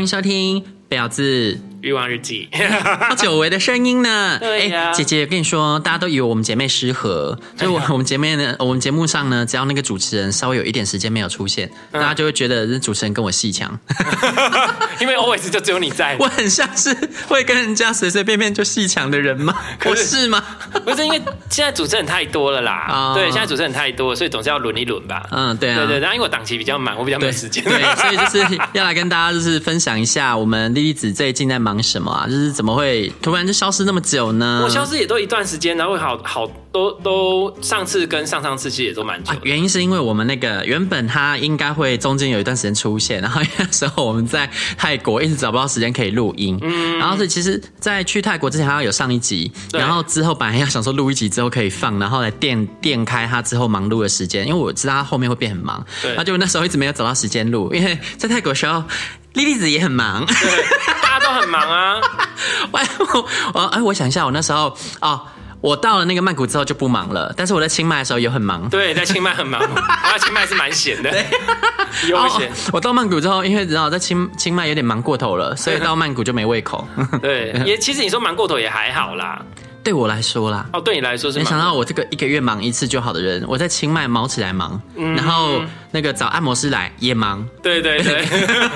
欢迎收听《婊子欲望日记》，好久违的声音呢。对呀、啊，姐姐跟你说，大家都以为我们姐妹失和，就我我们姐妹呢，我们节目上呢，只要那个主持人稍微有一点时间没有出现，大家就会觉得这主持人跟我戏强，因为 always 就只有你在，我很像是会跟人家随随便便就戏强的人吗？不是，是吗？不是，因为现在主持人太多了啦。哦、对，现在主持人太多，所以总是要轮一轮吧。嗯，对啊，对对。然后因为我档期比较满，我比较没有时间，对，所以就是要来跟大家就是分享一下我们莉莉子最近在忙忙什么啊？就是怎么会突然就消失那么久呢？我消失也都一段时间，然后好好都都上次跟上上次其实也都蛮久、啊。原因是因为我们那个原本他应该会中间有一段时间出现，然后 那时候我们在泰国一直找不到时间可以录音，嗯，然后所以其实，在去泰国之前还要有上一集，然后之后本来要想说录一集之后可以放，然后来垫垫开他之后忙碌的时间，因为我知道他后面会变很忙，对，然后就那时候一直没有找到时间录，因为在泰国的时候。莉莉子也很忙，对，大家都很忙啊。我 我哎，我想一下，我那时候哦，我到了那个曼谷之后就不忙了，但是我在清迈的时候也很忙。对，在清迈很忙，我 在清迈是蛮闲的，悠闲。我到曼谷之后，因为知道在清清迈有点忙过头了，所以到曼谷就没胃口。对，也其实你说忙过头也还好啦。对我来说啦，哦，对你来说是。没想到我这个一个月忙一次就好的人，我在清迈忙起来忙，嗯、然后那个找按摩师来也忙。对对对，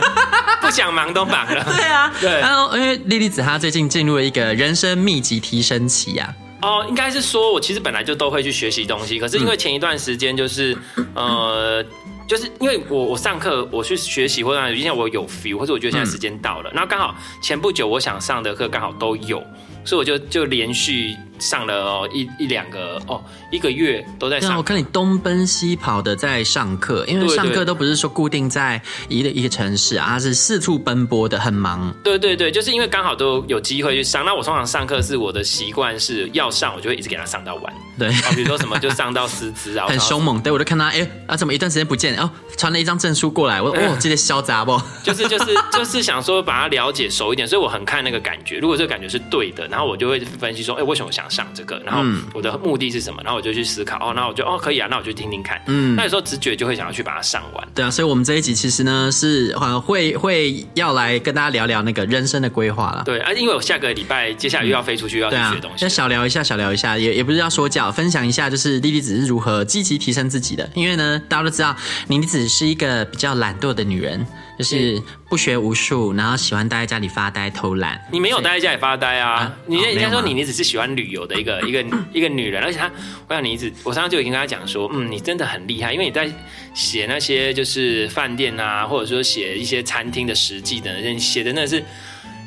不想忙都忙了。对啊，对。然后因为莉莉子她最近进入了一个人生密集提升期啊。哦，应该是说我其实本来就都会去学习东西，可是因为前一段时间就是、嗯、呃，就是因为我我上课我去学习或者因为我有 feel，或者我觉得现在时间到了，然后刚好前不久我想上的课刚好都有。所以我就就连续上了哦一一两个哦一个月都在上。我看你东奔西跑的在上课，因为上课都不是说固定在一个一个城市啊，是四处奔波的，很忙。对对对，就是因为刚好都有机会去上。那我通常上课是我的习惯是要上，我就会一直给他上到完。对，比如说什么就上到师资啊，很凶猛。对，我就看他，哎、欸、啊，怎么一段时间不见？哦，传了一张证书过来，我哦，记得嚣杂不？就是就是就是想说把他了解熟一点，所以我很看那个感觉。如果这个感觉是对的。然后我就会分析说，哎、欸，为什么我想上这个？然后我的目的是什么？然后我就去思考。哦，那我就哦可以啊，那我就听听看。嗯，那有时候直觉就会想要去把它上完。对啊，所以我们这一集其实呢是会会要来跟大家聊聊那个人生的规划了。对啊，因为我下个礼拜接下来又要飞出去，要去学东西。先、啊、小聊一下，小聊一下，也也不是要说教，分享一下，就是莉莉子是如何积极提升自己的。因为呢，大家都知道，莉莉子是一个比较懒惰的女人。就是不学无术，然后喜欢待在家里发呆偷懒。你没有待在家里发呆啊？啊你人家说你你只是喜欢旅游的一个一个一个女人，而且她，我想你一直，我上次就已经跟她讲说，嗯，你真的很厉害，因为你在写那些就是饭店啊，或者说写一些餐厅的实际的，你写的那是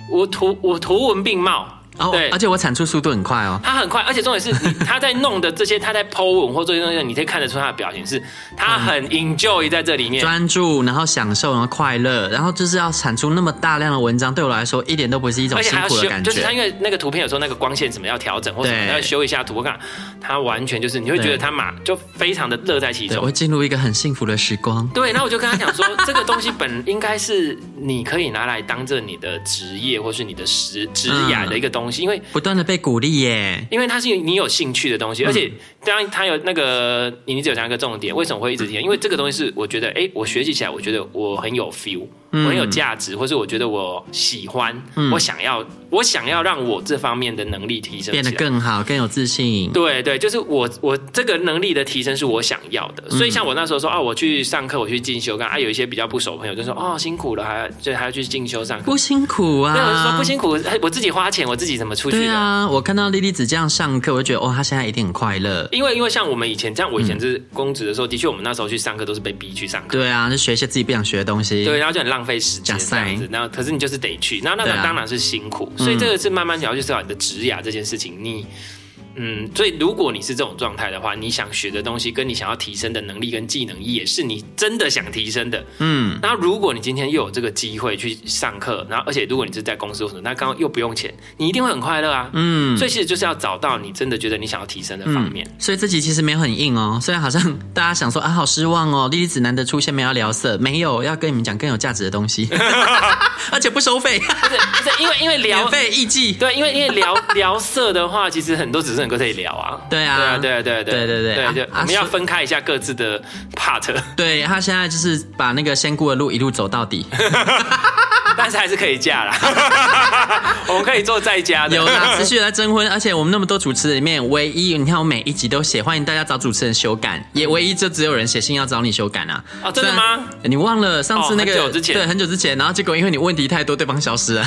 我图我图文并茂。哦，对，而且我产出速度很快哦。他很快，而且重点是，他在弄的这些，他在 po 文或这些东西，你可以看得出他的表情是，他很 enjoy 在这里面，专注，然后享受，然后快乐，然后就是要产出那么大量的文章，对我来说一点都不是一种辛苦的感觉。就是他因为那个图片有时候那个光线什么要调整，或者要修一下图，我看他完全就是你会觉得他马就非常的乐在其中，我会进入一个很幸福的时光。对，然后我就跟他讲说，这个东西本应该是你可以拿来当着你的职业或是你的职职业的一个东西，因为不断的。被鼓励耶，因为它是你有兴趣的东西，而且当然它有那个，你只有讲一个重点，为什么会一直听？因为这个东西是我觉得，哎，我学习起来，我觉得我很有 feel。我很有价值，或是我觉得我喜欢，嗯、我想要，我想要让我这方面的能力提升，变得更好，更有自信。对对，就是我我这个能力的提升是我想要的。所以像我那时候说啊，我去上课，我去进修，刚啊有一些比较不熟的朋友就说哦辛苦了，还要就还要去进修上课，不辛苦啊？对，我就说不辛苦，我自己花钱，我自己怎么出去？对啊，我看到莉莉子这样上课，我就觉得哦，她现在一定很快乐。因为因为像我们以前这样，我以前是公职的时候，的确我们那时候去上课都是被逼去上课。对啊，就学一些自己不想学的东西。对，然后就很浪。浪费时间这样子。然后可是你就是得去，那那个当然是辛苦，啊、所以这个是慢慢你要去思考你的职涯这件事情，你。嗯，所以如果你是这种状态的话，你想学的东西跟你想要提升的能力跟技能，也是你真的想提升的。嗯，那如果你今天又有这个机会去上课，然后而且如果你是在公司那刚刚又不用钱，你一定会很快乐啊。嗯，所以其实就是要找到你真的觉得你想要提升的方面。嗯、所以这集其实没有很硬哦，虽然好像大家想说啊，好失望哦，莉莉子难得出现，没有聊色，没有要跟你们讲更有价值的东西，而且不收费，不是不是因为因为聊费艺伎，对，因为因为聊聊色的话，其实很多只是。可以聊啊，对啊，对啊，对啊，对对对对对，我们要分开一下各自的 part。对，他现在就是把那个仙姑的路一路走到底，但是还是可以嫁啦。我们可以做在家的，有啦，持续在征婚，而且我们那么多主持人里面，唯一你看我每一集都写欢迎大家找主持人修改，也唯一就只有人写信要找你修改啊。哦，真的吗？你忘了上次那个？很久之前，对，很久之前，然后结果因为你问题太多，对方消失了，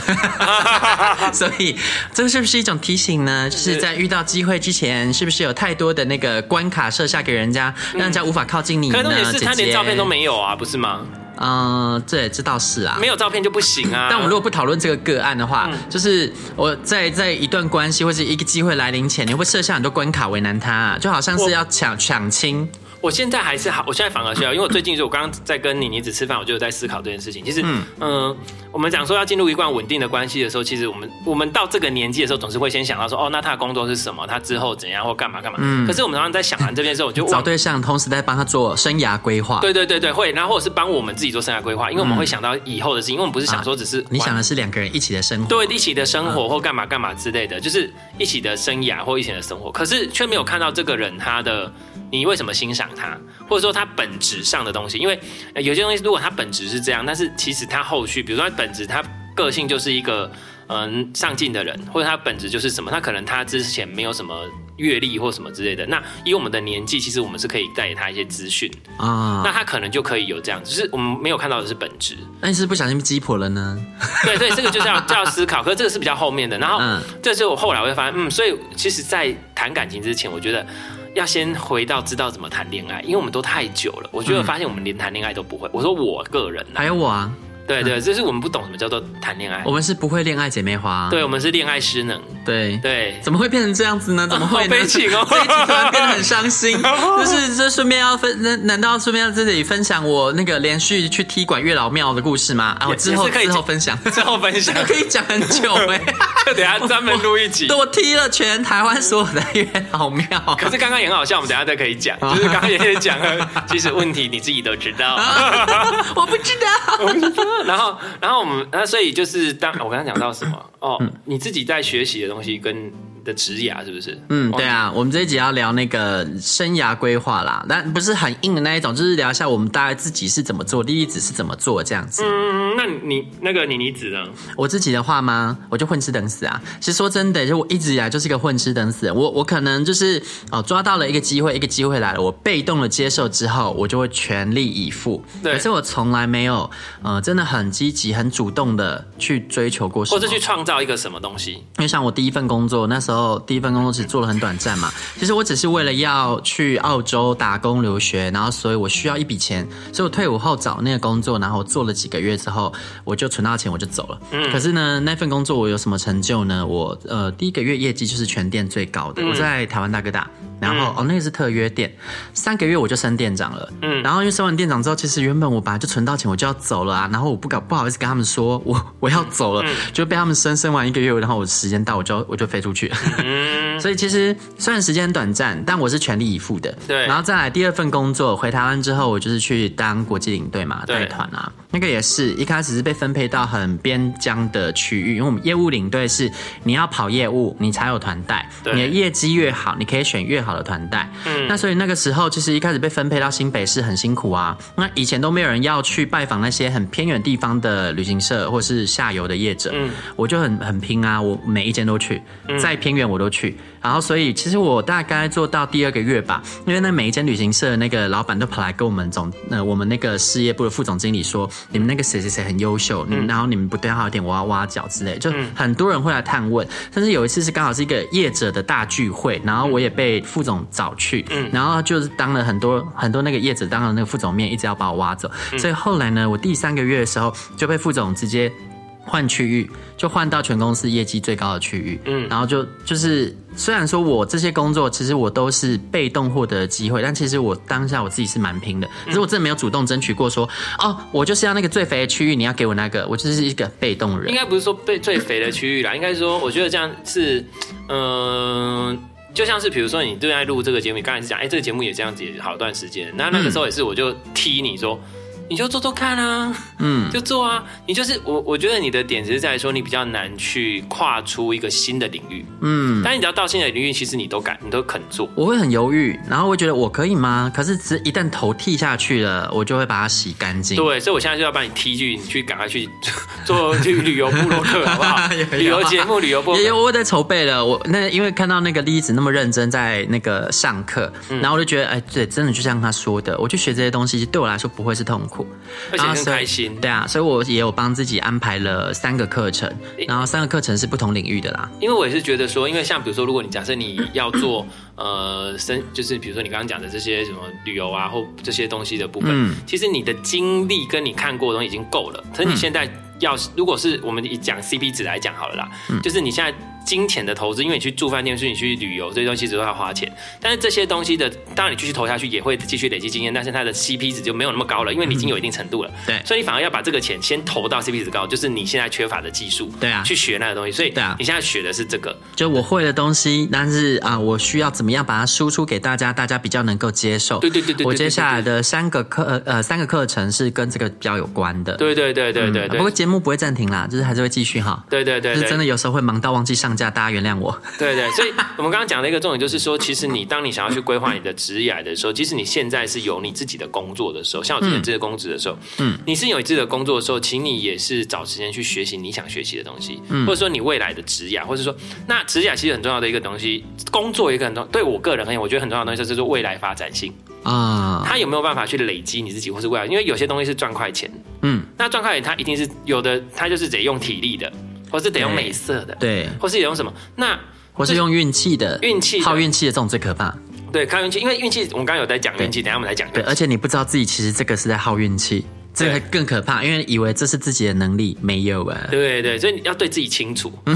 所以这个是不是一种提醒呢？就是在遇到机会。会之前是不是有太多的那个关卡设下给人家，让人家无法靠近你呢？可能也是他连照片都没有啊，不是吗？嗯，这这倒是啊，没有照片就不行啊。但我们如果不讨论这个个案的话，嗯、就是我在在一段关系或者一个机会来临前，你会设下很多关卡为难他，啊，就好像是要抢抢亲。我现在还是好，我现在反而需要，因为我最近就我刚刚在跟你妮子吃饭，我就在思考这件事情。其实，嗯，呃、我们讲说要进入一段稳定的关系的时候，其实我们我们到这个年纪的时候，总是会先想到说，哦，那他的工作是什么？他之后怎样或干嘛干嘛？嗯。可是我们常常在想完这边之后，我就 找对象，同时在帮他做生涯规划。对对对对，会，然后或者是帮我们自己做生涯规划，因为我们会想到以后的事情，因为我们不是想说只是、啊、你想的是两个人一起的生活，对，一起的生活或干嘛干嘛之类的，就是一起的生涯或一起的生活，可是却没有看到这个人他的。你为什么欣赏他，或者说他本质上的东西？因为有些东西，如果他本质是这样，但是其实他后续，比如说他本质，他个性就是一个嗯上进的人，或者他本质就是什么？他可能他之前没有什么阅历或什么之类的。那以我们的年纪，其实我们是可以带给他一些资讯啊，那他可能就可以有这样，只是我们没有看到的是本质。那你是不小心击破了呢？对对，这个就是要就要思考。可是这个是比较后面的。然后，嗯，这是我后来会发现，嗯，所以其实，在谈感情之前，我觉得。要先回到知道怎么谈恋爱，因为我们都太久了。我觉得发现我们连谈恋爱都不会。我说我个人，还有我啊。对对，这是我们不懂什么叫做谈恋爱。我们是不会恋爱姐妹花。对，我们是恋爱失能。对对，怎么会变成这样子呢？怎么会？好悲情哦，这一集突然变得很伤心。就是这顺便要分，难难道顺便要在这里分享我那个连续去踢馆月老庙的故事吗？啊，我之后之后分享，之后分享，可以讲很久哎。就等下专门录一集。对，我踢了全台湾所有的月老庙。可是刚刚也很好笑，我们等下再可以讲。就是刚刚也讲了，其实问题你自己都知道。我不知道。然后，然后。我们那所以就是当我刚刚讲到什么哦，嗯、你自己在学习的东西跟。的职涯是不是？嗯，对啊，我们这一集要聊那个生涯规划啦，但不是很硬的那一种，就是聊一下我们大概自己是怎么做，第一子是怎么做这样子。嗯，那你那个妮妮子呢？我自己的话吗？我就混吃等死啊。其实说真的，就我一直以来就是一个混吃等死。我我可能就是哦，抓到了一个机会，一个机会来了，我被动的接受之后，我就会全力以赴。对，可是我从来没有呃，真的很积极、很主动的去追求过什么，或者去创造一个什么东西。因为像我第一份工作那时候。然后第一份工作只做了很短暂嘛，其实我只是为了要去澳洲打工留学，然后所以我需要一笔钱，所以我退伍后找那个工作，然后做了几个月之后，我就存到钱，我就走了。嗯，可是呢，那份工作我有什么成就呢？我呃第一个月业绩就是全店最高的，我在台湾大哥大。然后、嗯、哦，那个是特约店，三个月我就升店长了。嗯，然后因为升完店长之后，其实原本我本来就存到钱，我就要走了啊。然后我不敢不好意思跟他们说我我要走了，嗯、就被他们升升完一个月，然后我时间到，我就我就飞出去。嗯，所以其实虽然时间很短暂，但我是全力以赴的。对，然后再来第二份工作，回台湾之后，我就是去当国际领队嘛，带团啊。那个也是一开始是被分配到很边疆的区域，因为我们业务领队是你要跑业务，你才有团带。你的业绩越好，你可以选越好。好的团带，嗯，那所以那个时候其实一开始被分配到新北市很辛苦啊。那以前都没有人要去拜访那些很偏远地方的旅行社或是下游的业者，嗯，我就很很拼啊，我每一间都去，再偏远我都去。然后所以其实我大概做到第二个月吧，因为那每一间旅行社的那个老板都跑来跟我们总呃我们那个事业部的副总经理说，你们那个谁谁谁很优秀，嗯、然后你们不对他有点挖挖角之类，就很多人会来探问。但是有一次是刚好是一个业者的大聚会，然后我也被副总找去，嗯，然后就是当了很多很多那个业者当了那个副总面，一直要把我挖走，所以后来呢，我第三个月的时候就被副总直接。换区域就换到全公司业绩最高的区域，嗯，然后就就是虽然说我这些工作其实我都是被动获得机会，但其实我当下我自己是蛮拼的，可是我真的没有主动争取过说，哦，我就是要那个最肥的区域，你要给我那个，我就是一个被动人。应该不是说被最肥的区域啦，应该说我觉得这样是，嗯、呃，就像是比如说你正在录这个节目，你刚才是讲，哎，这个节目也这样子也好一段时间，那那个时候也是我就踢你说。你就做做看啊，嗯，就做啊。你就是我，我觉得你的点只是在说你比较难去跨出一个新的领域，嗯。但是你只要到新的领域，其实你都敢，你都肯做。我会很犹豫，然后我觉得我可以吗？可是只一旦头剃下去了，我就会把它洗干净。对，所以我现在就要把你踢去，你去赶快去做去旅游部落客，好不好？旅游节目、旅游部也有我在筹备了。我那因为看到那个栗子那么认真在那个上课，然后我就觉得，哎，对，真的就像他说的，我去学这些东西，对我来说不会是痛苦。而且很开心，对啊，所以我也有帮自己安排了三个课程，然后三个课程是不同领域的啦。因为我也是觉得说，因为像比如说，如果你假设你要做 呃，生就是比如说你刚刚讲的这些什么旅游啊或这些东西的部分，嗯、其实你的经历跟你看过的东西已经够了。可是你现在要，如果是我们以讲 CP 值来讲好了啦，嗯、就是你现在。金钱的投资，因为你去住饭店，是你去旅游，这些东西只都要花钱。但是这些东西的，当然你继续投下去也会继续累积经验，但是它的 CP 值就没有那么高了，因为你已经有一定程度了。对，所以你反而要把这个钱先投到 CP 值高，就是你现在缺乏的技术。对啊，去学那个东西。所以对啊，你现在学的是这个，就我会的东西，但是啊，我需要怎么样把它输出给大家，大家比较能够接受。对对对对。我接下来的三个课呃三个课程是跟这个比较有关的。对对对对对。不过节目不会暂停啦，就是还是会继续哈。对对对。就是真的有时候会忙到忘记上架，大家原谅我。对对，所以我们刚刚讲的一个重点就是说，其实你当你想要去规划你的职业的时候，即使你现在是有你自己的工作的时候，像我之前这个公职的时候，嗯，你是有你自己的工作的时候，请你也是找时间去学习你想学习的东西，嗯，或者说你未来的职业，或者说那职业其实很重要的一个东西，工作一个很重要，对我个人而言，我觉得很重要的东西就是说未来发展性。啊，他有没有办法去累积你自己，或是未来，因为有些东西是赚快钱，嗯，那赚快钱它一定是有的，它就是得用体力的。或是得用美色的，对，或是得用什么？那或是用运气的，运气靠运气的这种最可怕。对，靠运气，因为运气我们刚刚有在讲运气，等下我们来讲。对，而且你不知道自己其实这个是在耗运气，这个更可怕，因为以为这是自己的能力，没有啊。对对，所以你要对自己清楚，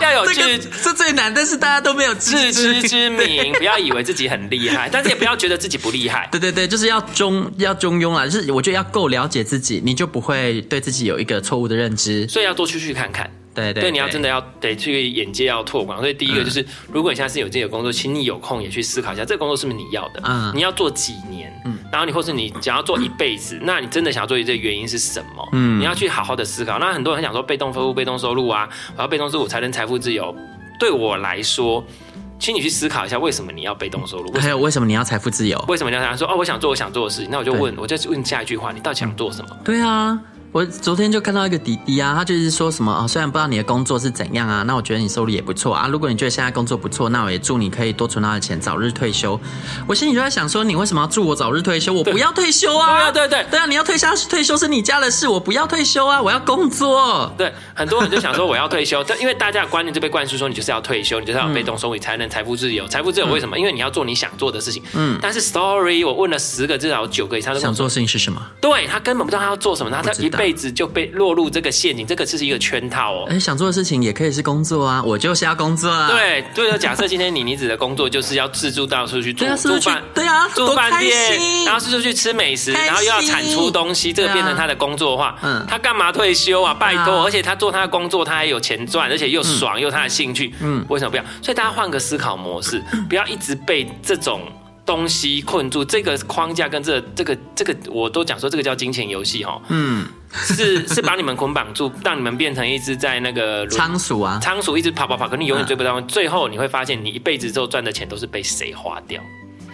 要有自这最难，但是大家都没有自知之明，不要以为自己很厉害，但是也不要觉得自己不厉害。对对对，就是要中要中庸啊，就是我觉得要够了解自己，你就不会对自己有一个错误的认知，所以要多出去看看。对对，对，你要真的要得去眼界要拓广，所以第一个就是，如果你现在是有自己的工作，请你有空也去思考一下，这个工作是不是你要的？嗯，你要做几年？嗯，然后你或是你想要做一辈子，那你真的想要做这个原因是什么？嗯，你要去好好的思考。那很多人很想说被动收入、被动收入啊，我要被动收入才能财富自由。对我来说，请你去思考一下，为什么你要被动收入？还有为什么你要财富自由？为什么你要想说哦，我想做我想做的事情？那我就问，我就问下一句话，你到底想做什么？对啊。我昨天就看到一个弟弟啊，他就是说什么啊，虽然不知道你的工作是怎样啊，那我觉得你收入也不错啊。如果你觉得现在工作不错，那我也祝你可以多存到的钱，早日退休。我心里就在想说，你为什么要祝我早日退休？我不要退休啊！对啊，对对对啊，你要退休退休是你家的事，我不要退休啊，我要工作。对，很多人就想说我要退休，但因为大家的观念就被灌输说你就是要退休，你就是要被动收入才能财富自由。财富自由为什么？因为你要做你想做的事情。嗯。但是 story，我问了十个，至少有九个以上都想做的事情是什么？对，他根本不知道他要做什么，他他一辈子就被。落入这个陷阱，这个是一个圈套哦。哎，想做的事情也可以是工作啊，我就是要工作啊。对，对，假设今天你妮子的工作就是要自助到处去住住饭，对啊，住饭店，然后四处去吃美食，然后又要产出东西，这个变成他的工作的话，嗯，他干嘛退休啊？拜托，而且他做他的工作，他还有钱赚，而且又爽，又他的兴趣，嗯，为什么不要？所以大家换个思考模式，不要一直被这种。东西困住这个框架跟这个、这个这个，我都讲说这个叫金钱游戏哈，嗯，是是把你们捆绑住，让你们变成一只在那个仓鼠啊，仓鼠一直跑跑跑，可你永远追不到，最后你会发现你一辈子之后赚的钱都是被谁花掉。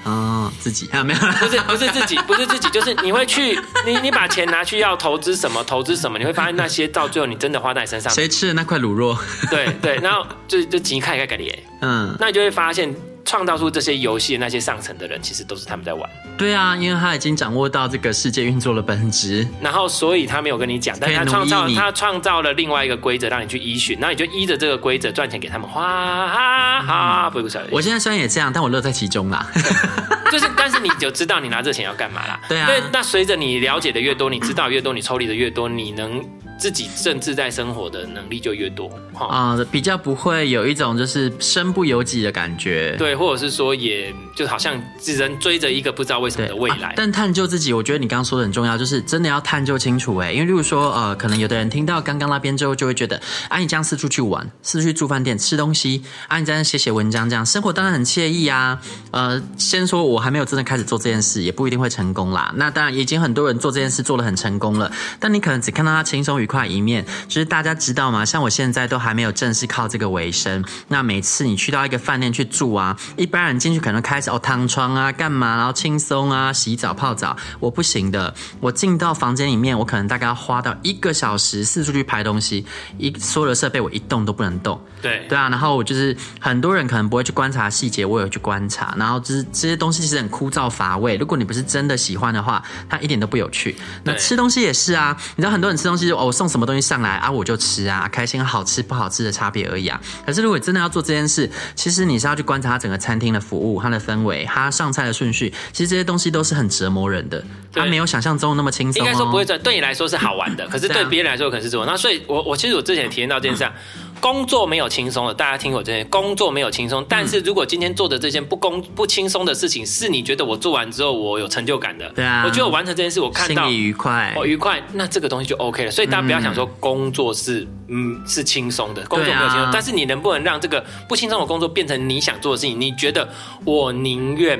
哦，哦，自己啊，没有，不是不是自己，不是自己，就是你会去，你你把钱拿去要投资什么，投资什么，你会发现那些到最后你真的花在你身上。谁吃了那块卤肉？对对，然后就就几看一看改脸，嗯，那你就会发现。创造出这些游戏的那些上层的人，其实都是他们在玩。对啊，因为他已经掌握到这个世界运作的本质，然后所以他没有跟你讲，但他创造他创造了另外一个规则让你去依循，那你就依着这个规则赚钱给他们花，哈哈，不会不晓得。我现在虽然也这样，但我乐在其中啦。就是，但是你就知道你拿这钱要干嘛啦。对啊。那随着你了解的越多，你知道越多，你抽离的越多，你能。自己政治在生活的能力就越多啊、呃，比较不会有一种就是身不由己的感觉，对，或者是说，也就好像只能追着一个不知道为什么的未来。啊、但探究自己，我觉得你刚刚说的很重要，就是真的要探究清楚哎，因为例如说，呃，可能有的人听到刚刚那边之后，就会觉得，啊，你这样四处去玩，四处去住饭店吃东西，啊，你在那写写文章，这样生活当然很惬意啊。呃，先说我还没有真的开始做这件事，也不一定会成功啦。那当然，已经很多人做这件事做得很成功了，但你可能只看到他轻松愉块一面。就是大家知道吗？像我现在都还没有正式靠这个为生。那每次你去到一个饭店去住啊，一般人进去可能开始哦，躺床啊，干嘛，然后轻松啊，洗澡泡澡。我不行的，我进到房间里面，我可能大概要花到一个小时四处去排东西，一所有的设备我一动都不能动。对对啊，然后我就是很多人可能不会去观察细节，我有去观察，然后就是这些东西其实很枯燥乏味。如果你不是真的喜欢的话，它一点都不有趣。那吃东西也是啊，你知道很多人吃东西就哦，我送什么东西上来啊，我就吃啊，开心好吃不好吃的差别而已啊。可是如果你真的要做这件事，其实你是要去观察它整个餐厅的服务、它的氛围、它上菜的顺序，其实这些东西都是很折磨人的。它没有想象中那么轻松。应该说不会对，对你来说是好玩的，可是对别人来说可能是这种。那所以我我其实我之前体验到这件事啊。工作没有轻松的，大家听我这些，工作没有轻松。但是如果今天做的这件不工不轻松的事情，是你觉得我做完之后我有成就感的，对啊，我觉得我完成这件事，我看到心里愉快，我愉快，那这个东西就 OK 了。所以大家不要想说工作是嗯是轻松的，工作没有轻松，但是你能不能让这个不轻松的工作变成你想做的事情？你觉得我宁愿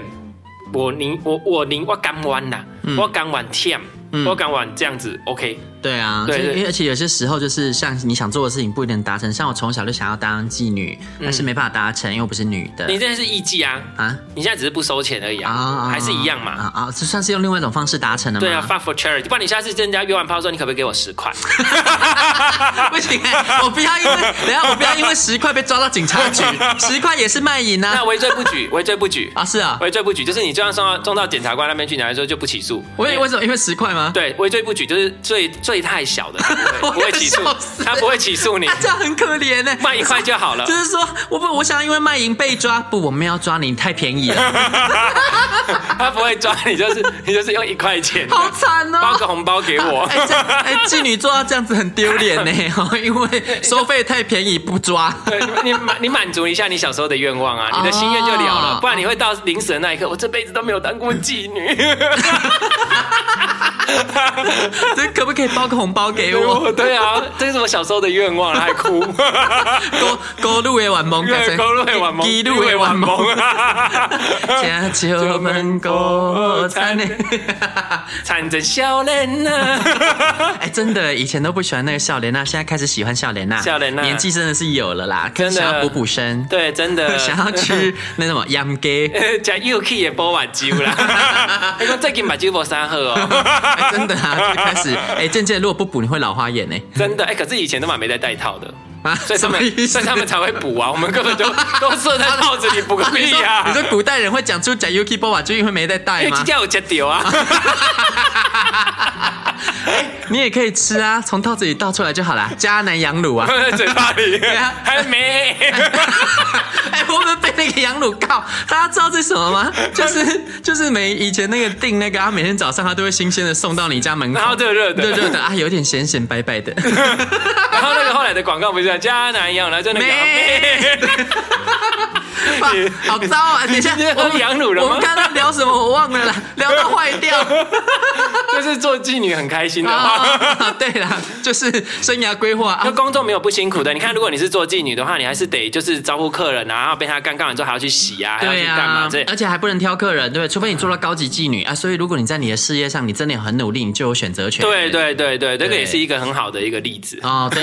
我宁我我宁我敢玩呐，我敢玩天，我敢玩这样子 OK。对啊，对，对，而且有些时候就是像你想做的事情不一定能达成。像我从小就想要当妓女，但是没办法达成，因为我不是女的。你现在是艺妓啊？啊？你现在只是不收钱而已啊？啊还是一样嘛？啊啊！这算是用另外一种方式达成的吗？对啊，fuck for charity。不然你下次跟人家约完炮之后，你可不可以给我十块？不行，我不要因为等下我不要因为十块被抓到警察局，十块也是卖淫啊。那围罪不举，围罪不举啊？是啊，围罪不举就是你就算送到送到检察官那边去，你来说就不起诉。为为什么？因为十块吗？对，围罪不举就是罪罪太小的。不会起诉，他不会起诉你，这样很可怜呢。卖一块就好了。就是说，我不，我想因为卖淫被抓，不，我们要抓你，太便宜了。他不会抓你，就是你就是用一块钱，好惨哦，包个红包给我。哎，哎，妓女做到这样子很丢脸呢，因为收费太便宜不抓。对，你满你满足一下你小时候的愿望啊，你的心愿就了了，不然你会到临死的那一刻，我这辈子都没有当过妓女。这可不可以包个红包给我？对啊，这是我小时候的愿望，还哭。高高路的晚梦，高路的晚梦，低路的晚梦。家酒门过，残的残着笑脸呐。哎，真的，以前都不喜欢那个笑脸呐，现在开始喜欢笑脸呐。笑脸呐，年纪真的是有了啦，真的想要补补身。对，真的想要吃那什么羊鸡，加又可以煲碗酒啦。你说最近把酒煲三喝哦。真的啊，就开始哎，渐这如果不补，你会老花眼呢。真的哎，可是以前都蛮没在戴套的，所以他们所以他们才会补啊。我们根本就 都设在套子里补个屁呀！你说古代人会讲出假 UK 波瓦，就因为没在戴吗？叫我接掉啊！你也可以吃啊，从套子里倒出来就好了。迦南羊乳啊，嘴巴里还没。哎，我们被那个羊乳告，大家知道这是什么吗？就是就是每以前那个订那个他，每天早上他都会新鲜的送到你家门口，然后热热的，热热的啊，有点咸咸白白的。然后那个后来的广告不是迦南羊乳，就那个。好糟啊！等一下，喝羊乳了吗？我们刚刚聊什么？我忘了啦，聊到坏掉。就是做妓女很开心的话，对啦，就是生涯规划。那工作没有不辛苦的。你看，如果你是做妓女的话，你还是得就是招呼客人啊，然后被他干干完之后还要去洗啊，还要去干嘛？这而且还不能挑客人，对不对？除非你做到高级妓女啊。所以如果你在你的事业上，你真的很努力，你就有选择权。对对对对，这个也是一个很好的一个例子哦。对。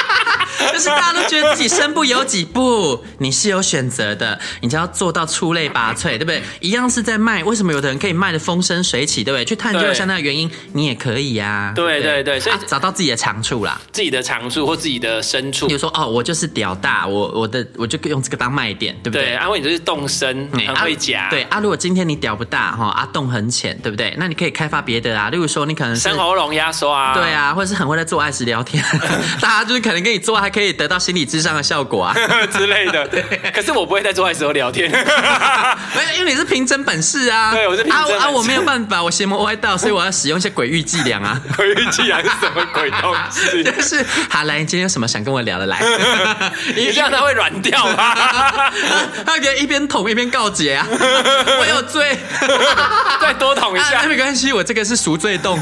就是大家都觉得自己身不由己，不，你是有选择的，你就要做到出类拔萃，对不对？一样是在卖，为什么有的人可以卖的风生水起，对不对？去探究一下那个原因，你也可以呀、啊。对对对，所以、啊、找到自己的长处啦，自己的长处或自己的深处。比如说哦，我就是屌大，我我的我就用这个当卖点，对不对？对，阿、啊、威你就是动深，很会夹、啊。对啊，如果今天你屌不大哈，啊洞很浅，对不对？那你可以开发别的啊，例如说你可能是生喉咙压缩啊，对啊，或者是很会在做爱时聊天，大家就是可能跟你做还可以得到心理智商的效果啊 之类的。对，可是我不会在做爱时候聊天，没有，因为你是凭真本事啊。对，我是凭真本事啊，啊，我没有办法，我邪魔歪道，所以我要使用一些鬼域伎俩啊。鬼域伎俩是什么鬼东西？就是好来，你今天有什么想跟我聊的来？你这样他会软掉吗？他可以一边捅一边告解啊。我有罪，再多捅一下，啊、没关系，我这个是赎罪洞，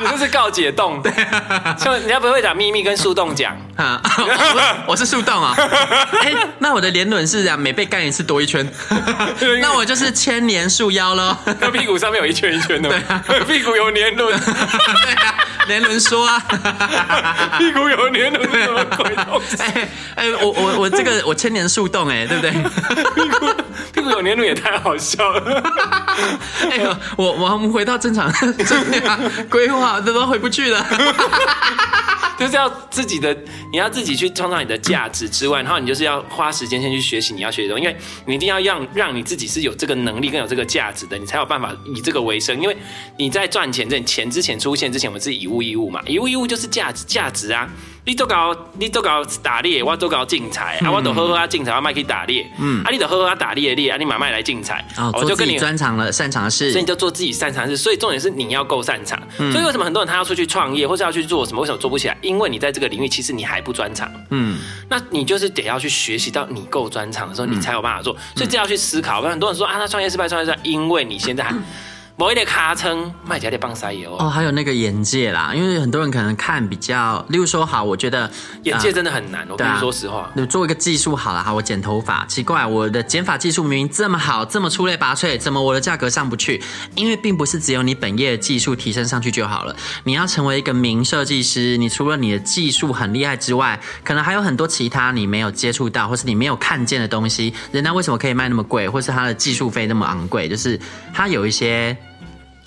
你这是告解洞。对，就人家不会讲秘密跟树洞讲啊，我是树洞啊。哎，那我的年轮是啊，每被干一次多一圈，那我就是千年树妖喽。那屁股上面有一圈一圈的，对啊，屁股有年轮，对啊，年轮说啊，屁股有年轮什么鬼东西？哎哎，我我我这个我千年树洞哎，对不对？屁股屁股有年轮也太好笑了。哎呦，我我们回到正常正规划，这都回不去了。就是要自己的，你要自己去创造你的价值之外，然后你就是要花时间先去学习你要学的东西，因为你一定要让让你自己是有这个能力跟有这个价值的，你才有办法以这个为生。因为你在赚钱这钱之前出现之前，我们是以物易物嘛，以物易物就是价值价值啊。你都搞你都搞打猎，我都搞竞彩啊，我都呵呵啊竞彩，我卖去打猎，嗯，啊，你都呵呵啊打猎的猎啊，你买卖来竞彩，哦，我就跟你专长了擅长的事，所以你就做自己擅长的事，所以重点是你要够擅长。所以为什么很多人他要出去创业，或是要去做什么，为什么做不起来？因为你在这个领域其实你还不专长，嗯，那你就是得要去学习到你够专长的时候，你才有办法做。所以这要去思考。很多人说啊，他创业失败，创业失败，因为你现在还。某一点卡称卖家的棒塞油哦，还有那个眼界啦，因为很多人可能看比较，例如说好，我觉得眼界真的很难。呃、我跟你说实话，你做一个技术好了哈，我剪头发，奇怪，我的剪发技术明明这么好，这么出类拔萃，怎么我的价格上不去？因为并不是只有你本业的技术提升上去就好了，你要成为一个名设计师，你除了你的技术很厉害之外，可能还有很多其他你没有接触到，或是你没有看见的东西。人家为什么可以卖那么贵，或是他的技术费那么昂贵？就是他有一些。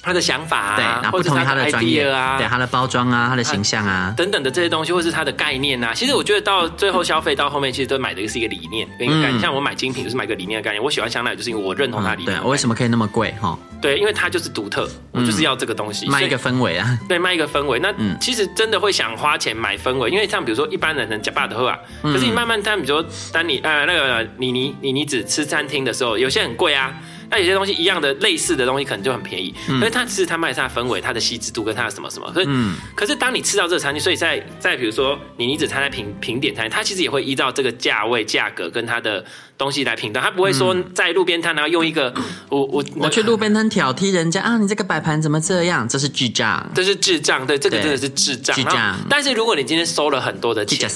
他的想法啊，对，然后不同于他的专业啊，对他的包装啊，他的形象啊，等等的这些东西，或是他的概念啊。其实我觉得到最后消费到后面，其实都买的是一个理念跟一个概念。像我买精品，就是买个理念的概念。我喜欢香奈儿，就是因为我认同它理念。对，我为什么可以那么贵？哈，对，因为它就是独特，我就是要这个东西，卖一个氛围啊。对，卖一个氛围。那其实真的会想花钱买氛围，因为像比如说一般人能假巴的喝啊，可是你慢慢看，比如说当你呃那个你你你你只吃餐厅的时候，有些很贵啊。那有些东西一样的类似的东西可能就很便宜，因为它其实它卖它的氛围、它的细致度跟它的什么什么。所以，嗯、可是当你吃到这个餐厅，所以在在比如说你你只餐在评评点餐，它其实也会依照这个价位、价格跟它的东西来评断，它不会说在路边摊然后用一个我我我去路边摊挑剔人家啊，你这个摆盘怎么这样？这是智障，这是智障，对，这个真的是智障。智障。但是如果你今天收了很多的钱，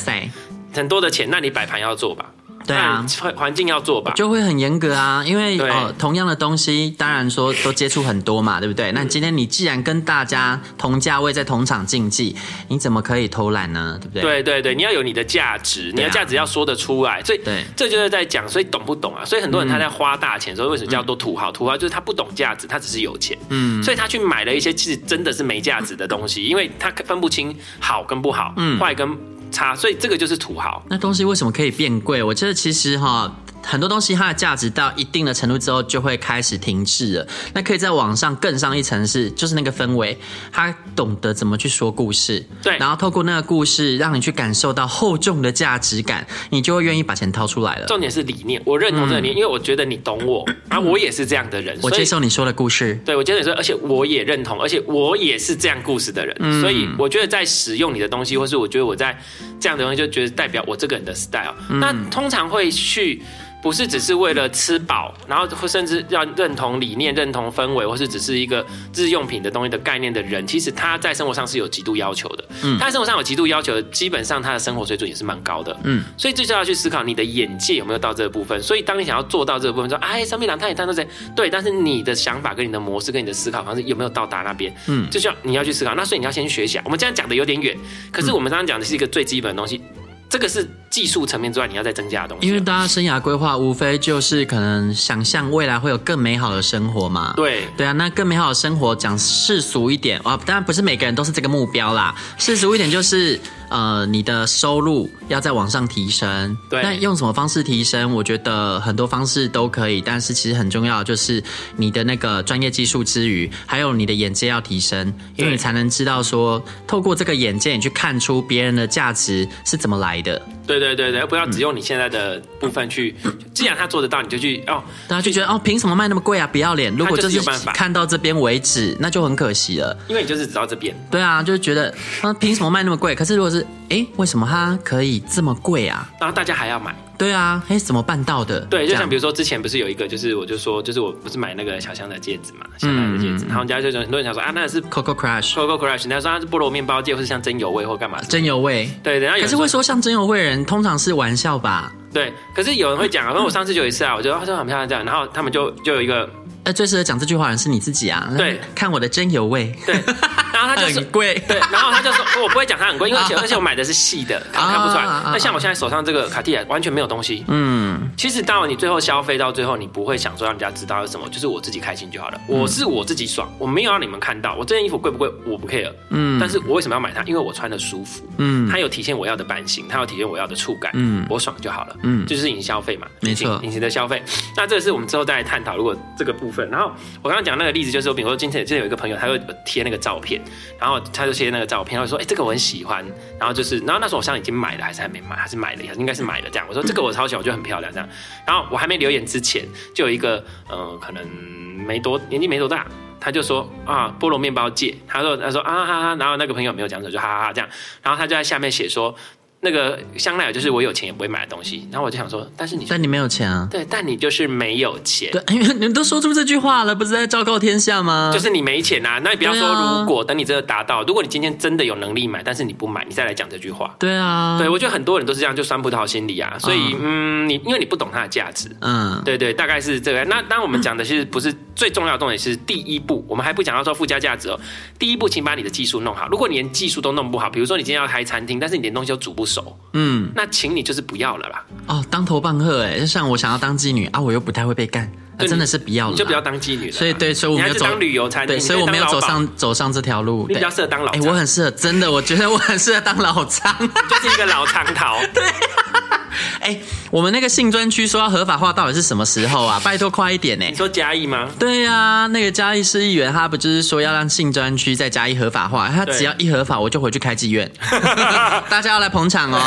很多的钱，那你摆盘要做吧。对啊，环环境要做吧，就会很严格啊。因为呃，同样的东西，当然说都接触很多嘛，对不对？那今天你既然跟大家同价位在同场竞技，你怎么可以偷懒呢？对不对？对对对，你要有你的价值，你的价值要说得出来。所以，对，这就是在讲，所以懂不懂啊？所以很多人他在花大钱的时候，为什么叫做土豪？土豪就是他不懂价值，他只是有钱，嗯，所以他去买了一些其实真的是没价值的东西，因为他分不清好跟不好，嗯，坏跟。差，所以这个就是土豪。那东西为什么可以变贵？我觉得其实哈。很多东西它的价值到一定的程度之后就会开始停滞了。那可以在网上更上一层是，就是那个氛围，他懂得怎么去说故事，对，然后透过那个故事让你去感受到厚重的价值感，你就会愿意把钱掏出来了。重点是理念，我认同这个理念，嗯、因为我觉得你懂我，啊，我也是这样的人，我接受你说的故事，对，我接受你说，而且我也认同，而且我也是这样故事的人，嗯、所以我觉得在使用你的东西，或是我觉得我在这样的东西，就觉得代表我这个人的 style，嗯、那通常会去。不是只是为了吃饱，然后或甚至要认同理念、认同氛围，或是只是一个日用品的东西的概念的人，其实他在生活上是有极度要求的。嗯，他在生活上有极度要求，基本上他的生活水准也是蛮高的。嗯，所以这就要去思考你的眼界有没有到这个部分。所以当你想要做到这个部分，说哎，上面两他也摊都在对，但是你的想法跟你的模式跟你的思考方式有没有到达那边？嗯，就需要你要去思考。那所以你要先去学习。我们这样讲的有点远，可是我们刚刚讲的是一个最基本的东西。这个是技术层面之外，你要再增加的东西。因为大家生涯规划无非就是可能想象未来会有更美好的生活嘛。对对啊，那更美好的生活讲世俗一点啊，当然不是每个人都是这个目标啦。世俗一点就是呃，你的收入要再往上提升。对，那用什么方式提升？我觉得很多方式都可以，但是其实很重要就是你的那个专业技术之余，还有你的眼界要提升，因为你才能知道说，透过这个眼界，你去看出别人的价值是怎么来的。对对对对，不要只用你现在的部分去，嗯、既然他做得到，你就去哦，大家就觉得哦，凭什么卖那么贵啊？不要脸！如果就是看到这边为止，那就很可惜了。因为你就是只到这边。对啊，就是觉得啊，凭什么卖那么贵？可是如果是哎，为什么它可以这么贵啊？然后大家还要买。对啊，哎，怎么办到的？对，就像比如说之前不是有一个，就是我就说，就是我不是买那个小香的戒指嘛，小香的戒指，嗯、然后人家就很多人想说啊，那是 Coco Crush，Coco Crush，人家说它是菠萝面包戒，或是像真有味或干嘛？真有味。对，然后有可是会说像真有味的人，通常是玩笑吧？对，可是有人会讲啊，因为我上次就有一次啊，我觉得他说很漂亮这样，然后他们就就有一个。哎，最适合讲这句话的人是你自己啊！对，看我的真有味。对，然后他就说 很贵。对，然后他就说，我不会讲它很贵，因为 而且我买的是细的，看看不出来。那像我现在手上这个卡地亚完全没有东西。嗯，其实到你最后消费到最后，你不会想说让人家知道是什么，就是我自己开心就好了。我是我自己爽，我没有让你们看到。我这件衣服贵不贵？我不 care。嗯，但是我为什么要买它？因为我穿的舒服。嗯，它有体现我要的版型，它有体现我要的触感。嗯，我爽就好了。嗯，就是隐形消费嘛，没错，隐形的消费。那这个是我们之后再来探讨。如果这个部分，然后我。刚刚讲那个例子就是说，比如说今天今天有一个朋友，他会贴那个照片，然后他就贴那个照片，他会说：“哎、欸，这个我很喜欢。”然后就是，然后那时候我像已经买了，还是还没买，还是买了，应该是买了这样。我说：“这个我超喜欢，我觉得很漂亮。”这样，然后我还没留言之前，就有一个呃，可能没多年纪没多大，他就说：“啊，菠萝面包借。”他说：“他说啊哈哈。”然后那个朋友没有讲什么，就哈哈哈这样。然后他就在下面写说。那个香奈儿就是我有钱也不会买的东西，然后我就想说，但是你，但你没有钱啊？对，但你就是没有钱。对，因为你们都说出这句话了，不是在昭告天下吗？就是你没钱啊，那你不要说如果等你真的达到，如果你今天真的有能力买，但是你不买，你再来讲这句话。对啊，对，我觉得很多人都是这样，就酸葡萄心理啊。所以，嗯，你因为你不懂它的价值，嗯，对对，大概是这个。那当我们讲的其实不是最重要的重点，是第一步，我们还不讲到说附加价值哦。第一步，请把你的技术弄好。如果你连技术都弄不好，比如说你今天要开餐厅，但是你连东西都煮不熟，嗯。那请你就是不要了啦。哦，当头棒喝哎，就像我想要当妓女啊，我又不太会被干，那真的是不要了，就不要当妓女了。所以对，所以我没有走当旅游餐厅，对，所以我没有走上走上这条路。你比较适合当老，哎，我很适合，真的，我觉得我很适合当老张，就是一个老长桃。对。哎、欸，我们那个性专区说要合法化，到底是什么时候啊？拜托快一点呢！你说嘉义吗？对呀、啊，那个嘉义市议员他不就是说要让性专区在嘉义合法化？他只要一合法，我就回去开妓院，大家要来捧场哦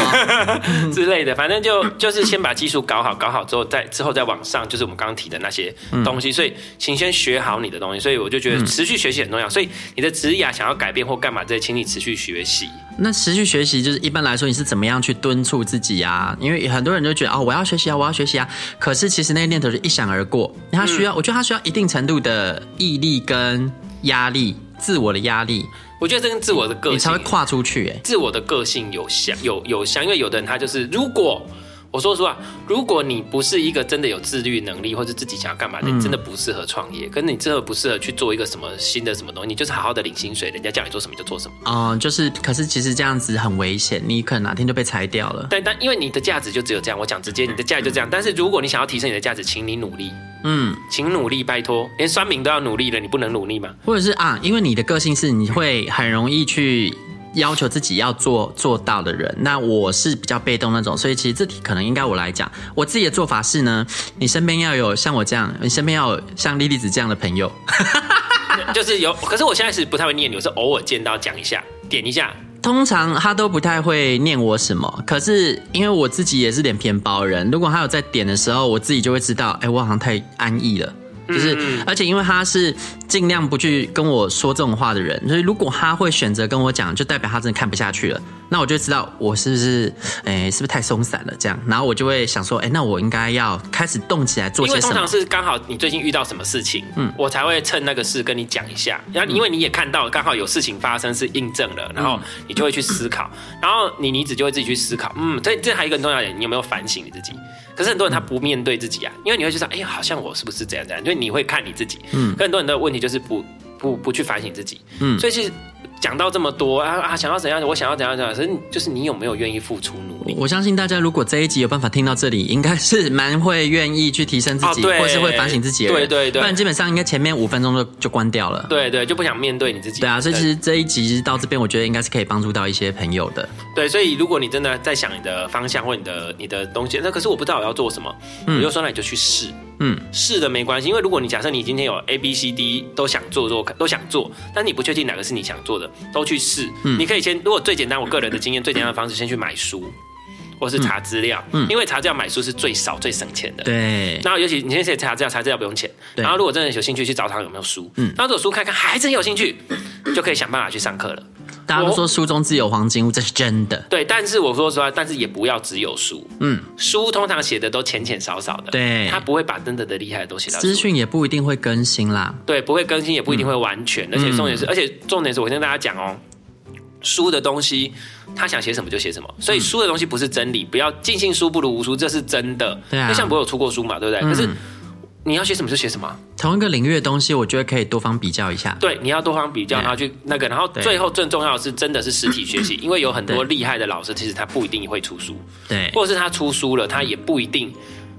之类的。反正就就是先把技术搞好，搞好之后再之后再往上，就是我们刚刚提的那些东西。嗯、所以请先学好你的东西。所以我就觉得持续学习很重要。所以你的职业想要改变或干嘛这些，请你持续学习。那持续学习就是一般来说，你是怎么样去敦促自己啊？因为很多人就觉得哦，我要学习啊，我要学习啊。可是其实那个念头就一闪而过。他需要，嗯、我觉得他需要一定程度的毅力跟压力，自我的压力。我觉得这跟自我的个性你才会跨出去。哎，自我的个性有相有有相，因为有的人他就是如果。我说实话，如果你不是一个真的有自律能力，或者自己想要干嘛的，你真的不适合创业。可是你真的不适合去做一个什么新的什么东西，你就是好好的领薪水，人家叫你做什么就做什么。嗯，就是，可是其实这样子很危险，你可能哪天就被裁掉了。但但因为你的价值就只有这样，我讲直接，你的价值就这样。但是如果你想要提升你的价值，请你努力。嗯，请努力，拜托，连酸民都要努力了，你不能努力吗？或者是啊，因为你的个性是你会很容易去。要求自己要做做到的人，那我是比较被动那种，所以其实这题可能应该我来讲。我自己的做法是呢，你身边要有像我这样，你身边要有像莉莉子这样的朋友，就是有。可是我现在是不太会念，有时候偶尔见到讲一下，点一下。通常他都不太会念我什么，可是因为我自己也是脸偏薄人，如果他有在点的时候，我自己就会知道，哎、欸，我好像太安逸了。就是，而且因为他是尽量不去跟我说这种话的人，所以如果他会选择跟我讲，就代表他真的看不下去了。那我就知道我是不是，哎、欸，是不是太松散了？这样，然后我就会想说，哎、欸，那我应该要开始动起来做些什么？因为通常是刚好你最近遇到什么事情，嗯，我才会趁那个事跟你讲一下。然后因为你也看到刚好有事情发生是印证了，然后你就会去思考，然后你你子就会自己去思考，嗯，这这还有一个很重要点，你有没有反省你自己？可是很多人他不面对自己啊，因为你会觉得，哎呀，好像我是不是这样这样？因为你会看你自己，嗯，很多人的问题就是不不不去反省自己，嗯，所以其实讲到这么多啊啊，想要怎样，我想要怎样怎样，可是就是你有没有愿意付出努力？我相信大家如果这一集有办法听到这里，应该是 蛮会愿意去提升自己，哦、对或是会反省自己的。对对对，不然基本上应该前面五分钟就就关掉了。对对，就不想面对你自己。对啊，所以其实这一集到这边，我觉得应该是可以帮助到一些朋友的。对，所以如果你真的在想你的方向或你的你的东西，那可是我不知道我要做什么，嗯、我就说那你就去试。嗯，试的没关系，因为如果你假设你今天有 A B C D 都想做做都想做，但你不确定哪个是你想做的，都去试。嗯，你可以先，如果最简单，我个人的经验最简单的方式，先去买书，或是查资料。嗯，因为查资料买书是最少最省钱的。对。然后尤其你现在查资料，查资料不用钱。对。然后如果真的有兴趣，去找他有没有书。嗯。然后如果书看看还真有兴趣，就可以想办法去上课了。大家都说书中自有黄金屋，这是真的。对，但是我说实话，但是也不要只有书。嗯，书通常写的都浅浅少少的，对，他不会把真的的厉害的都写到。资讯也不一定会更新啦。对，不会更新，也不一定会完全。嗯、而且重点是，而且重点是我跟大家讲哦，书的东西他想写什么就写什么，所以书的东西不是真理，不要尽信书不如无书，这是真的。对啊，就像我有出过书嘛，对不对？嗯、可是。你要学什么就学什么，同一个领域的东西，我觉得可以多方比较一下。对，你要多方比较，然后去那个，然后最后最重要的是，真的是实体学习，因为有很多厉害的老师，其实他不一定会出书，对，或者是他出书了，他也不一定。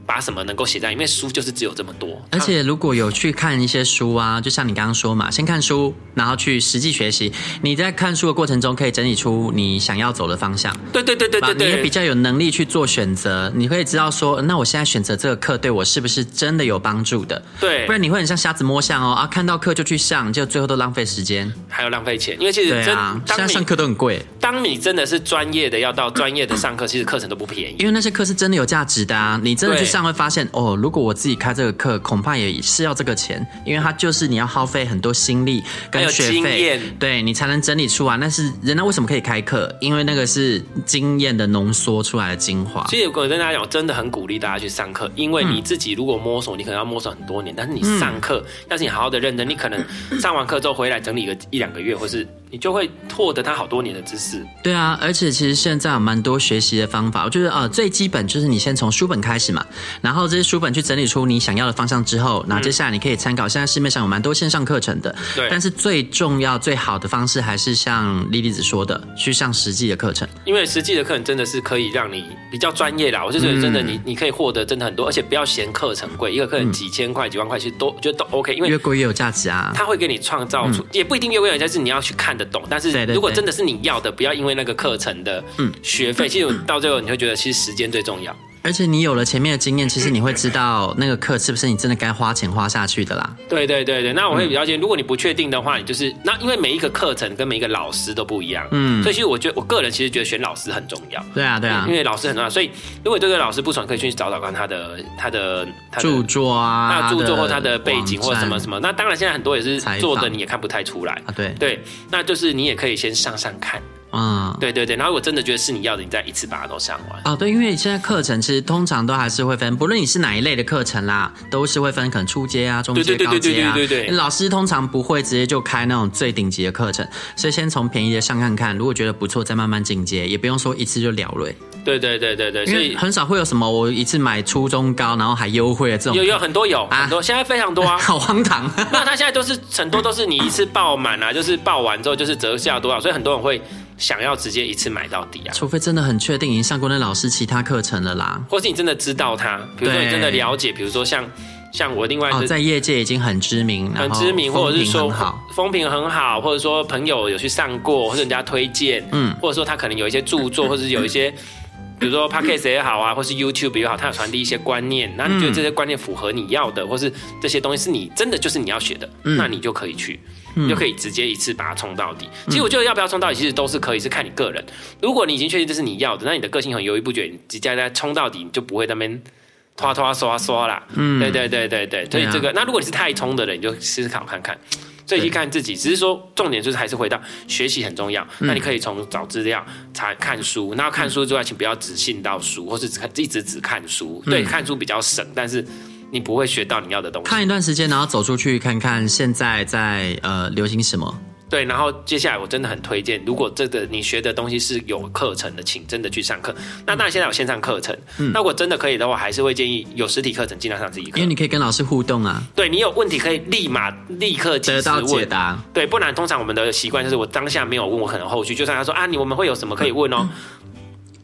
把什么能够写在里面？书就是只有这么多。而且如果有去看一些书啊，就像你刚刚说嘛，先看书，然后去实际学习。你在看书的过程中，可以整理出你想要走的方向。对对对对对对，你也比较有能力去做选择。你可以知道说，那我现在选择这个课对我是不是真的有帮助的？对，不然你会很像瞎子摸象哦啊，看到课就去上，就最后都浪费时间，还有浪费钱。因为其实对啊，现在上课都很贵。当你真的是专业的，要到专业的上课，其实课程都不便宜。因为那些课是真的有价值的啊，你真的去上。会发现哦，如果我自己开这个课，恐怕也是要这个钱，因为它就是你要耗费很多心力跟学费，对你才能整理出来。但是人家为什么可以开课？因为那个是经验的浓缩出来的精华。所以我跟大家讲，我真的很鼓励大家去上课，因为你自己如果摸索，你可能要摸索很多年，但是你上课，要是你好好的认真，你可能上完课之后回来整理个一两个月，或是你就会获得他好多年的知识。对啊，而且其实现在有蛮多学习的方法，我觉得呃最基本就是你先从书本开始嘛。然后这些书本去整理出你想要的方向之后，那接下来你可以参考。现在市面上有蛮多线上课程的，对。但是最重要、最好的方式还是像莉莉子说的，去上实际的课程。因为实际的课程真的是可以让你比较专业啦。我就觉得真的你，你你可以获得真的很多，而且不要嫌课程贵，一个课程几千块、几万块，其实都觉得都 OK。因为越贵越有价值啊。他会给你创造出，也不一定越贵越有价值，你要去看得懂。但是如果真的是你要的，不要因为那个课程的学费，其实到最后你会觉得，其实时间最重要。而且你有了前面的经验，其实你会知道那个课是不是你真的该花钱花下去的啦。对对对对，那我会比较建议，如果你不确定的话，你就是那因为每一个课程跟每一个老师都不一样，嗯，所以其实我觉得我个人其实觉得选老师很重要。对啊对啊，因为老师很重要，所以如果这个老师不爽，可以去找找看他的他的著作啊，他的著作或他的背景或什么什么。那当然现在很多也是做的，你也看不太出来啊。对对，那就是你也可以先上上看。嗯，对对对，然后如果真的觉得是你要的，你再一次把它都上完。哦，对，因为现在课程其实通常都还是会分，不论你是哪一类的课程啦，都是会分可能初阶啊、中阶、高阶啊。对对对对对对对。老师通常不会直接就开那种最顶级的课程，所以先从便宜的上看看，如果觉得不错，再慢慢进阶，也不用说一次就了了。对对对对对，所以很少会有什么我一次买初中高，然后还优惠的这种。有有很多有很多，现在非常多啊，好荒唐。那他现在都是很多都是你一次报满啊，就是报完之后就是折价多少，所以很多人会。想要直接一次买到底啊？除非真的很确定已经上过那老师其他课程了啦，或是你真的知道他，比如说你真的了解，比如说像像我另外哦，在业界已经很知名，很知名，或者是说风评很好，或者说朋友有去上过，或者人家推荐，嗯，或者说他可能有一些著作，或者是有一些，比如说 Podcast 也好啊，或是 YouTube 也好，它有传递一些观念，那你觉得这些观念符合你要的，或是这些东西是你真的就是你要学的，那你就可以去。你就可以直接一次把它冲到底。其实我觉得要不要冲到底，其实都是可以，是看你个人。如果你已经确定这是你要的，那你的个性很犹豫不决，你直接在冲到底，你就不会在那边拖拖刷刷啦。嗯，对对对对对。所以这个，那如果你是太冲的人，你就试试考看看。所以去看自己，只是说重点就是还是回到学习很重要。那你可以从找资料、查看书。那看书之外，请不要只信到书，或是只看一直只看书。对，看书比较省，但是。你不会学到你要的东西。看一段时间，然后走出去看看现在在呃流行什么。对，然后接下来我真的很推荐，如果这个你学的东西是有课程的，请真的去上课。那当然现在有线上课程，嗯、那我真的可以的话，还是会建议有实体课程尽量上自己课，因为你可以跟老师互动啊。对，你有问题可以立马立刻得到解答。对，不然通常我们的习惯就是我当下没有问，我可能后续就算他说啊，你我们会有什么可以问哦。嗯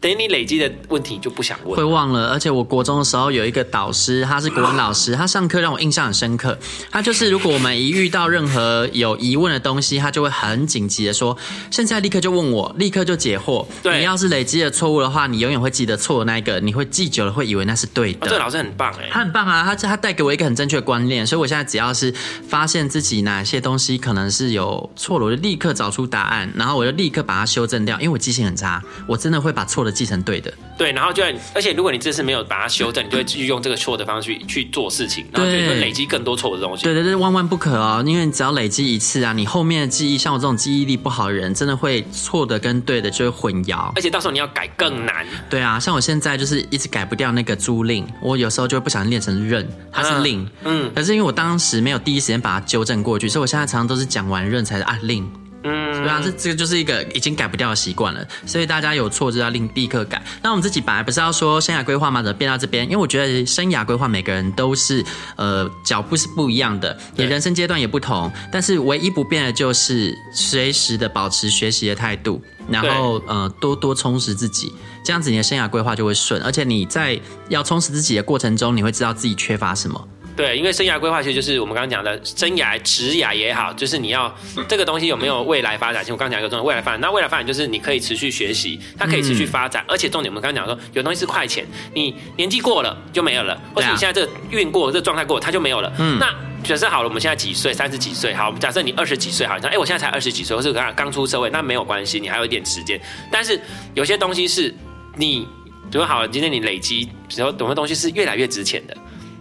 等于你累积的问题就不想问，会忘了。而且我国中的时候有一个导师，他是国文老师，他上课让我印象很深刻。他就是如果我们一遇到任何有疑问的东西，他就会很紧急的说：“现在立刻就问我，立刻就解惑。”对，你要是累积了错误的话，你永远会记得错的那一个，你会记久了会以为那是对的。哦、这个老师很棒哎，他很棒啊，他他带给我一个很正确的观念，所以我现在只要是发现自己哪些东西可能是有错了，我就立刻找出答案，然后我就立刻把它修正掉，因为我记性很差，我真的会把错的记成对的。对，然后就，而且如果你这次没有把它修正，你就会继续用这个错的方式去去做事情，然后就会累积更多错的东西。对对对，万万不可哦，因为你只要累积一次啊，你后面的记忆，像我这种记忆力不好的人，真的会错的跟对的就会混淆，而且到时候你要改更难。对啊，像我现在就是一直改不掉那个租赁，我有时候就会不小心练成认，它是令，嗯，可是因为我当时没有第一时间把它纠正过去，所以我现在常常都是讲完认才是啊令。嗯，对啊，这这个就是一个已经改不掉的习惯了，所以大家有错就要立立刻改。那我们自己本来不是要说生涯规划吗？怎么变到这边？因为我觉得生涯规划每个人都是呃脚步是不一样的，你人生阶段也不同，但是唯一不变的就是随时的保持学习的态度，然后呃多多充实自己，这样子你的生涯规划就会顺，而且你在要充实自己的过程中，你会知道自己缺乏什么。对，因为生涯规划其实就是我们刚刚讲的生涯、职涯也好，就是你要这个东西有没有未来发展性。我刚刚讲一个重点，未来发展，那未来发展就是你可以持续学习，它可以持续发展，嗯、而且重点我们刚刚讲说，有东西是快钱，你年纪过了就没有了，或者你现在这个运过这个状态过了，它就没有了。嗯，那假设好了，我们现在几岁？三十几岁。好，假设你二十几岁，好，你说哎，我现在才二十几岁，或是刚刚出社会，那没有关系，你还有一点时间。但是有些东西是你，比如好了，今天你累积，比如说有些东西是越来越值钱的。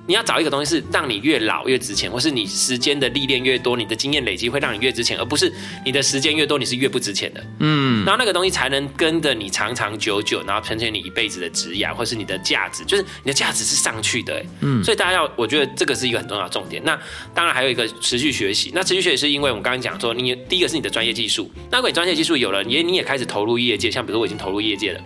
你要找一个东西是让你越老越值钱，或是你时间的历练越多，你的经验累积会让你越值钱，而不是你的时间越多你是越不值钱的。嗯，然后那个东西才能跟着你长长久久，然后成全你一辈子的职业，或是你的价值，就是你的价值是上去的。嗯，所以大家要，我觉得这个是一个很重要的重点。那当然还有一个持续学习，那持续学习是因为我们刚刚讲说，你第一个是你的专业技术，那如果你专业技术有了，你你也开始投入业界，像比如说我已经投入业界了。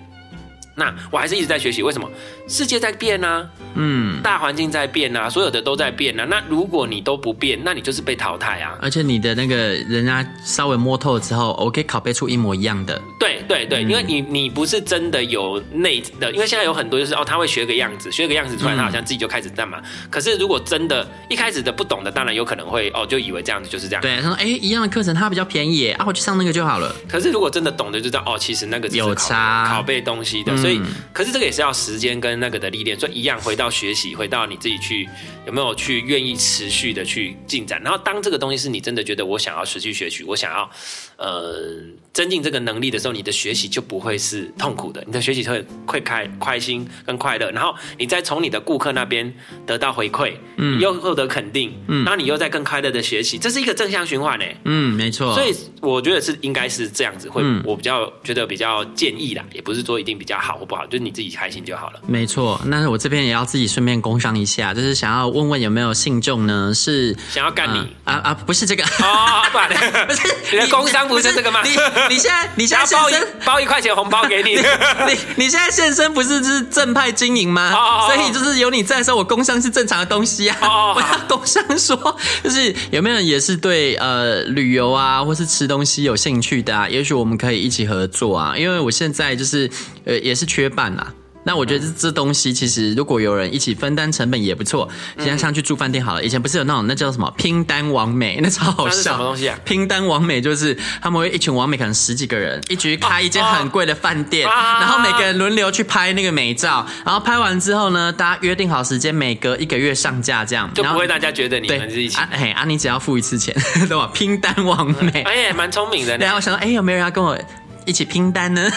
那我还是一直在学习，为什么？世界在变啊，嗯，大环境在变啊，所有的都在变啊。那如果你都不变，那你就是被淘汰啊。而且你的那个人家稍微摸透了之后，我可以拷贝出一模一样的。对对对，嗯、因为你你不是真的有内的，因为现在有很多就是哦，他会学个样子，学个样子出来，他好像自己就开始干嘛。嗯、可是如果真的一开始的不懂的，当然有可能会哦，就以为这样子就是这样。对，他说哎，一样的课程它比较便宜啊，我去上那个就好了。可是如果真的懂的，就知道哦，其实那个是有差拷贝东西的，嗯、所以。可是这个也是要时间跟那个的历练，所以一样回到学习，回到你自己去有没有去愿意持续的去进展。然后当这个东西是你真的觉得我想要持续学习，我想要呃增进这个能力的时候，你的学习就不会是痛苦的，你的学习会会开开心跟快乐。然后你再从你的顾客那边得到回馈，嗯，又获得肯定，嗯，然后你又在更快乐的学习，这是一个正向循环呢。嗯，没错。所以我觉得是应该是这样子，会我比较觉得比较建议啦，也不是说一定比较好或不好，就是。你自己开心就好了。没错，那我这边也要自己顺便工商一下，就是想要问问有没有信众呢？是想要干你啊啊？不是这个哦，不然不是你的工商不是这个吗？你 你现在你现在包一包一块钱红包给你，你你现在现身不是就是正派经营吗？所以就是有你在的时候，我工商是正常的东西啊。我要工商说，就是有没有人也是对呃旅游啊，或是吃东西有兴趣的啊？也许我们可以一起合作啊，因为我现在就是呃也是缺半啦。那我觉得这这东西其实如果有人一起分担成本也不错。现在像去住饭店好了，以前不是有那种那叫什么拼单王美，那超好笑。什么东西啊？拼单王美就是他们会一群王美，可能十几个人，一局开一间很贵的饭店，然后每个人轮流去拍那个美照，然后拍完之后呢，大家约定好时间，每隔一个月上架这样，就不会大家觉得你们是一起。哎啊，你只要付一次钱，对吧？拼单王美，哎，蛮聪明的。然后我想说，哎，有没有人要跟我？一起拼单呢？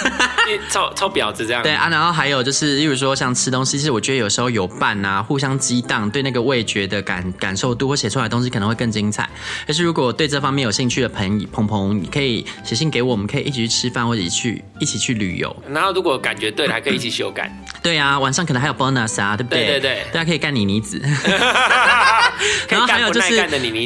凑凑婊子这样。对啊，然后还有就是，例如说像吃东西，其实我觉得有时候有伴啊，互相激荡，对那个味觉的感感受度，或写出来的东西可能会更精彩。但是如果对这方面有兴趣的朋友鹏鹏，你可以写信给我，我们可以一起去吃饭，或者一起去一起去旅游。然后如果感觉对了，还可以一起修改。对啊，晚上可能还有 bonus 啊，对不对？对对对，大家可以干你妮 子。然后还有就是，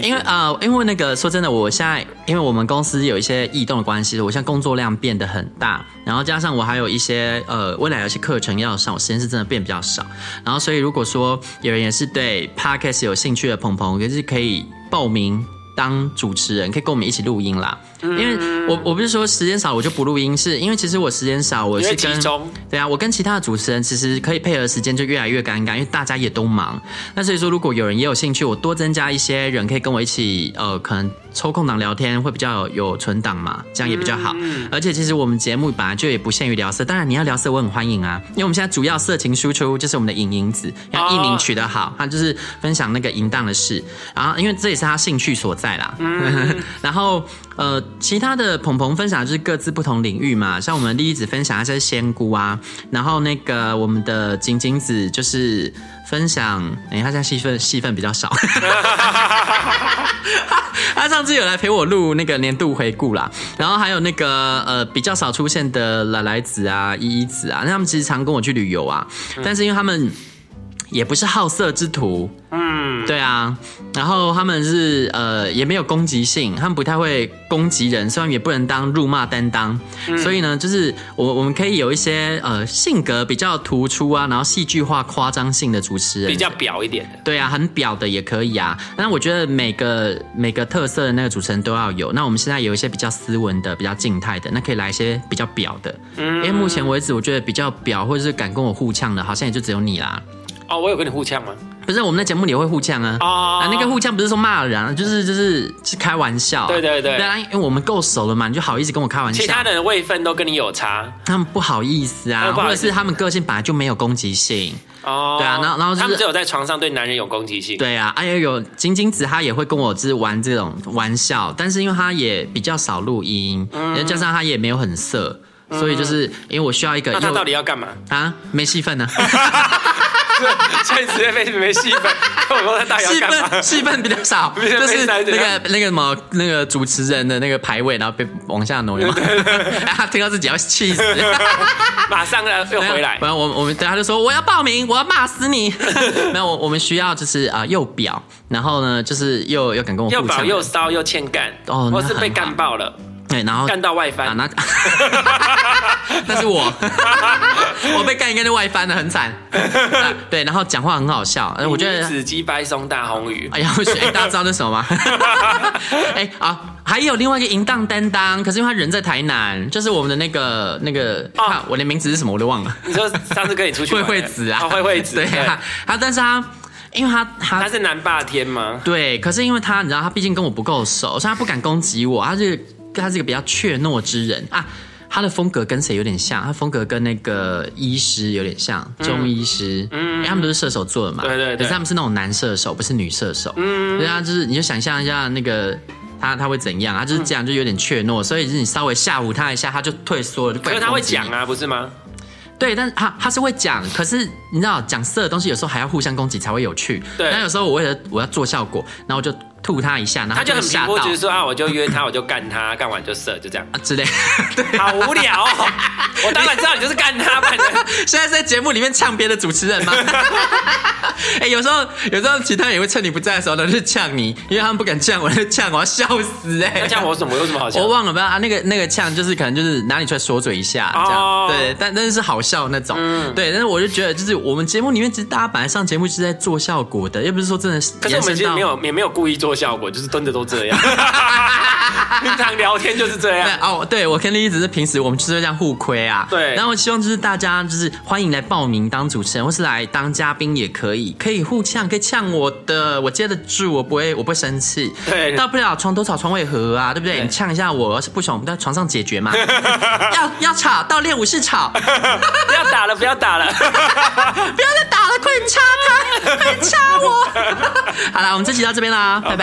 因为啊、呃，因为那个说真的，我现在因为我们公司有一些异动的关系，我现在工作量变变得很大，然后加上我还有一些呃未来有些课程要上，我时间是真的变比较少。然后所以如果说有人也是对 podcast 有兴趣的鹏鹏，也是可以报名当主持人，可以跟我们一起录音啦。因为我我不是说时间少我就不录音，是因为其实我时间少，我是跟对啊，我跟其他的主持人其实可以配合时间就越来越尴尬，因为大家也都忙。那所以说，如果有人也有兴趣，我多增加一些人可以跟我一起，呃，可能抽空档聊天会比较有有存档嘛，这样也比较好。而且其实我们节目本来就也不限于聊色，当然你要聊色我很欢迎啊，因为我们现在主要色情输出就是我们的影影子，要艺名取得好，他就是分享那个淫荡的事，然后因为这也是他兴趣所在啦。然后呃。其他的鹏鹏分享就是各自不同领域嘛，像我们莉莉子分享一些仙姑啊，然后那个我们的晶晶子就是分享，哎、他现在戏份戏份比较少，他上次有来陪我录那个年度回顾啦，然后还有那个呃比较少出现的来来子啊、依依子啊，那他们其实常跟我去旅游啊，但是因为他们也不是好色之徒。嗯，对啊，然后他们是呃也没有攻击性，他们不太会攻击人，虽然也不能当辱骂担当，嗯、所以呢，就是我我们可以有一些呃性格比较突出啊，然后戏剧化、夸张性的主持人，比较表一点的，对啊，很表的也可以啊。但我觉得每个每个特色的那个主持人都要有。那我们现在有一些比较斯文的、比较静态的，那可以来一些比较表的。嗯，因为目前为止，我觉得比较表或者是敢跟我互呛的，好像也就只有你啦。哦，我有跟你互呛吗？不是，我们在节目里也会互呛啊。哦、啊，那个互呛不是说骂人，啊，就是就是是开玩笑。对对对。对啊，因为我们够熟了嘛，你就好意思跟我开玩笑。其他的位分都跟你有差，他们不好意思啊，思或者是他们个性本来就没有攻击性。哦。对啊，然后然后、就是、他们只有在床上对男人有攻击性。对啊，哎呦有晶晶子，他也会跟我就是玩这种玩笑，但是因为他也比较少录音，嗯，加上他也没有很色，嗯、所以就是因为我需要一个。那他到底要干嘛啊？没戏份呢。所以直接被没戏份，我说他大戏份戏份比较少，就是那个那个什么那个主持人的那个排位，然后被往下挪，他听到自己要气死，马上又回来。不然我我们等下就说我要报名，我要骂死你。没有，我我们需要就是啊又表，然后呢就是又又敢跟我又表又骚又欠干，哦，我是被干爆了。对，然后干到外翻，啊、那那是我，我被干一个就外翻的很惨。对，然后讲话很好笑，我觉得死鸡掰松大红鱼。哎呀，哎，大家知道那什么吗？哎啊，还有另外一个淫荡担当，可是因为他人在台南，就是我们的那个那个，啊，我连名字是什么我都忘了。你说上次跟你出去，慧慧子啊，慧慧子，对啊，他但是他。因为他他他是南霸天吗？对，可是因为他你知道他毕竟跟我不够熟，所以他不敢攻击我。他是他是一个比较怯懦之人啊。他的风格跟谁有点像？他风格跟那个医师有点像，中医师。嗯，因为他们都是射手座的嘛。对对对。可是他们是那种男射手，不是女射手。嗯。对啊，就是你就想象一下那个他他会怎样？他就是这样，就有点怯懦，所以就是你稍微吓唬他一下，他就退缩了。可是他会讲啊，不是吗？对，但是他他是会讲，可是你知道讲色的东西有时候还要互相攻击才会有趣。对，但有时候我为了我要做效果，然后我就吐他一下，然后他就，很吓到，就是说啊，我就约他，我就干他，干完就射，就这样啊之类。对，好无聊哦。我当然知道你就是干他，反正现在是在节目里面呛别的主持人吗？哎，有时候有时候其他人也会趁你不在的时候呢，就呛你，因为他们不敢呛我，就呛我，要笑死哎！呛我什么？有什么好笑？我忘了，不知道啊。那个那个呛就是可能就是拿你出来说嘴一下，这样对，但但是是好笑那种，嗯对。但是我就觉得，就是我们节目里面其实大家本来上节目是在做效果的，又不是说真的是。可是我们其实没有也没有故意做效果，就是蹲着都这样。平常聊天就是这样。哦，对，我跟丽丽只是平时我们就是这样互亏啊。对。然后我希望就是大家就是欢迎来报名当主持人，或是来当嘉宾也可以，可以互呛，可以呛我的，我接得住，我不会，我不会生气。对。大不了床头吵，床尾和啊，对不对？对，你呛一下我，要是不爽，我们在床上解决嘛。要要吵，到练武室吵。不要打了，不要打了，不要再打了，快点掐他，快点掐我。好了，我们这期到这边啦，拜拜。拜